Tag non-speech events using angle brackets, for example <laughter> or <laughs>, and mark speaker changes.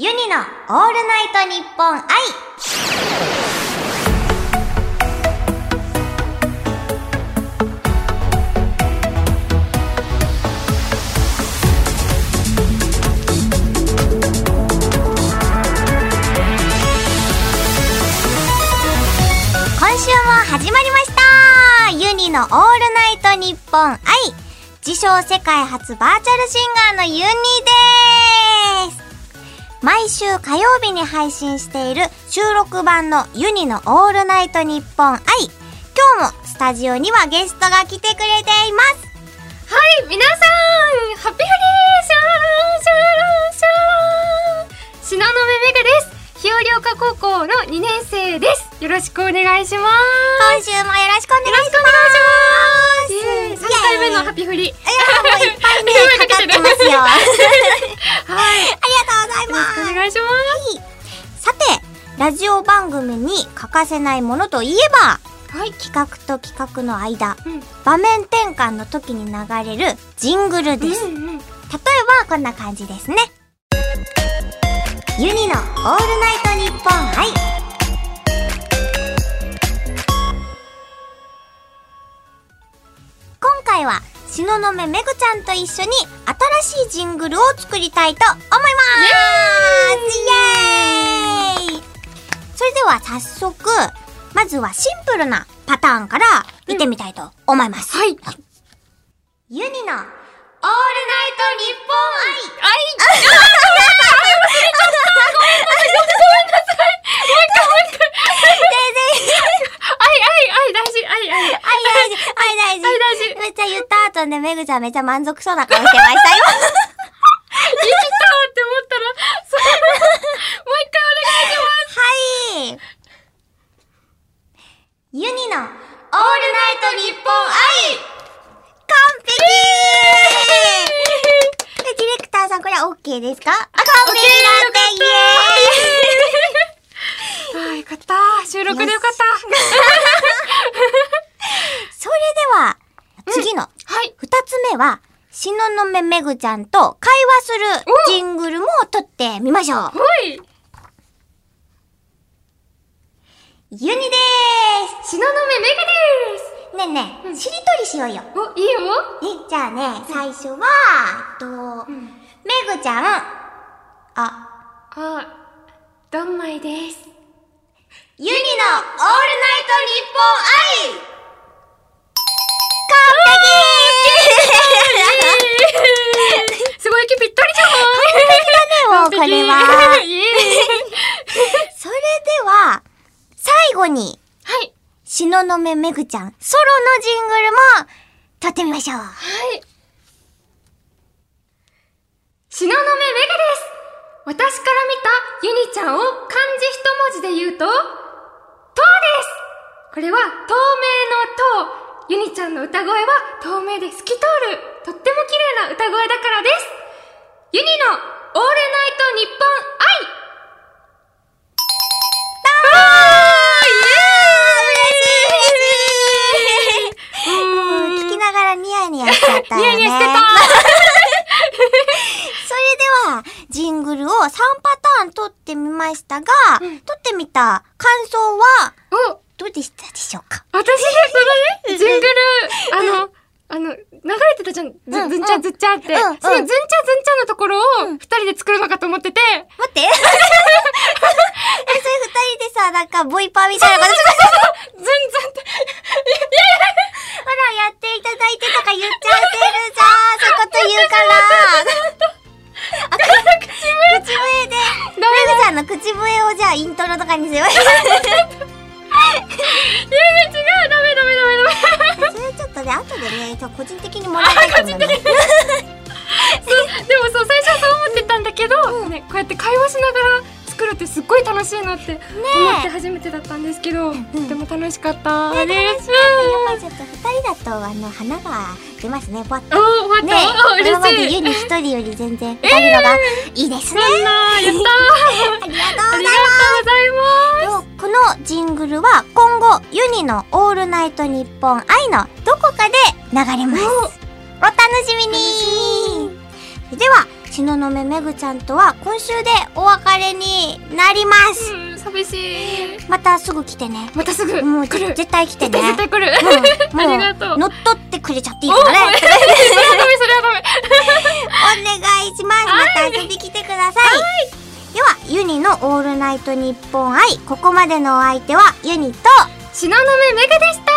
Speaker 1: ユニのオールナイトニッポン愛今週も始まりました。ユニのオールナイトニッポン愛自称世界初バーチャルシンガーのユニです。毎週火曜日に配信している収録版のユニのオールナイトニッポン愛今日もスタジオにはゲストが来てくれています
Speaker 2: はい、皆さん、ハッピーフリーシャーシャーシャー東雲めぐです。日和岡高校の2年生です。よろしくお願いします。
Speaker 1: 今週もよろしくお願いします
Speaker 2: イエーイ3回目のハッピーフリー。
Speaker 1: いやもういっぱいね <laughs> かかってますよあ <laughs>
Speaker 2: はい。<laughs>
Speaker 1: い
Speaker 2: よろし
Speaker 1: ます
Speaker 2: くお願いします。
Speaker 1: さてラジオ番組に欠かせないものといえば
Speaker 2: はい。
Speaker 1: 企画と企画の間
Speaker 2: うん。
Speaker 1: 場面転換の時に流れるジングルです、
Speaker 2: うんうん。
Speaker 1: 例えばこんな感じですねユニのオールナイトニッポン東雲めぐちゃんと一緒に新しいジングルを作りたいと思います。イエーイ。それでは早速まずはシンプルなパターンから見てみたいと思います、
Speaker 2: はい。
Speaker 1: ユニのオールナイトニッポン愛
Speaker 2: はい。はい、はい、はい、大事、はい、はい。
Speaker 1: 愛大事愛大事
Speaker 2: 愛大事
Speaker 1: めっちゃ言った後でめぐちゃんめっちゃ満足そうな顔してましたよ。
Speaker 2: いいたって思ったら、そう。もう一回お願いします。
Speaker 1: はい。ユニのオールナイトニッポン愛完璧でディレクターさんこれ OK ですか？あ、完璧だってイエーイ
Speaker 2: ああ、よかった。収録でよかった。<laughs>
Speaker 1: それでは、次の
Speaker 2: はい。
Speaker 1: 二つ目は、しののめめぐちゃんと会話するジングルも撮ってみましょう。
Speaker 2: はい。
Speaker 1: ユニで
Speaker 2: 東雲めぐです。
Speaker 1: ーすねえねえ、しりとりしようよ。
Speaker 2: お、いいよ。
Speaker 1: ね、じゃあね、最初は、えっと、
Speaker 2: ん
Speaker 1: めぐちゃん。あ、
Speaker 2: あ、どんまいです。
Speaker 1: ユニのオールナイトニッポン愛
Speaker 2: すごい息ぴったりじゃ
Speaker 1: 完璧だね、もうこれは。それでは、最後に、
Speaker 2: はい。
Speaker 1: しののめめぐちゃん、ソロのジングルも、撮ってみましょう。
Speaker 2: はい。東雲めぐです。私から見たユニちゃんを漢字一文字で言うと、とうです。これは透明のとう。ユニちゃんの歌声は透明で透き通る、とっても綺麗な歌声だからです。ユニのオールナイトニッポン愛
Speaker 1: ニヤニヤしちゃったよね。
Speaker 2: ニヤニヤしてた。
Speaker 1: それでは、ジングルを3パターン撮ってみましたが、撮ってみた感想は、
Speaker 2: お
Speaker 1: どうでしたでしょうか？
Speaker 2: 私がそのね、ジングル、れてたじゃん。ず
Speaker 1: うん
Speaker 2: ずんちゃずっちゃって。そのずんちゃずんちゃのところを二人で作るのかと思ってて。
Speaker 1: 待って。<laughs> え、それ二人でさ、なんか、ボイパーみたいな
Speaker 2: ずんずんって。
Speaker 1: ほら、やっていただいてとか言っちゃってるじゃん。そういうこと言うから。あ、口笛口笛で。メグちゃんの口笛をじゃあイントロとかにすればいい。<laughs>
Speaker 2: いや、違う。ダメダメダメダメ。
Speaker 1: それちょっとね、後でね、個人的にもらいたいと思うので。
Speaker 2: そう、でもそう、最初はそう思ってたんだけど、ね、こうやって会話しながら作るってすっごい楽しいなって思って初めてだったんですけど、とても楽しかった
Speaker 1: ね
Speaker 2: です。
Speaker 1: やっぱりちょっと二人だと、あの、花が出ますね、ぽわっと。
Speaker 2: おー。
Speaker 1: ね
Speaker 2: あ
Speaker 1: 今まで。家に一人より全然二人のがいいですね。
Speaker 2: そんな、やったー。<laughs>
Speaker 1: ありがとうござい
Speaker 2: ます。
Speaker 1: ます。このジングルは今後ユニのオールナイトニッポン愛ので流れます。お楽しみにでは、し東雲めぐちゃんとは今週でお別れになります。
Speaker 2: うん、寂しい。
Speaker 1: またすぐ来てね。
Speaker 2: またすぐ
Speaker 1: もう
Speaker 2: 来る。
Speaker 1: 絶対来てね。
Speaker 2: 絶対来る。
Speaker 1: うん <laughs>
Speaker 2: ありがとう。
Speaker 1: 乗っ取ってくれちゃっていいからね。<laughs>
Speaker 2: それはダメ、それはダメ。
Speaker 1: お願いします。また遊び来てください。では、ユニのオールナイトニッポン愛。ここまでのお相手はユニと、
Speaker 2: 東雲めぐでした。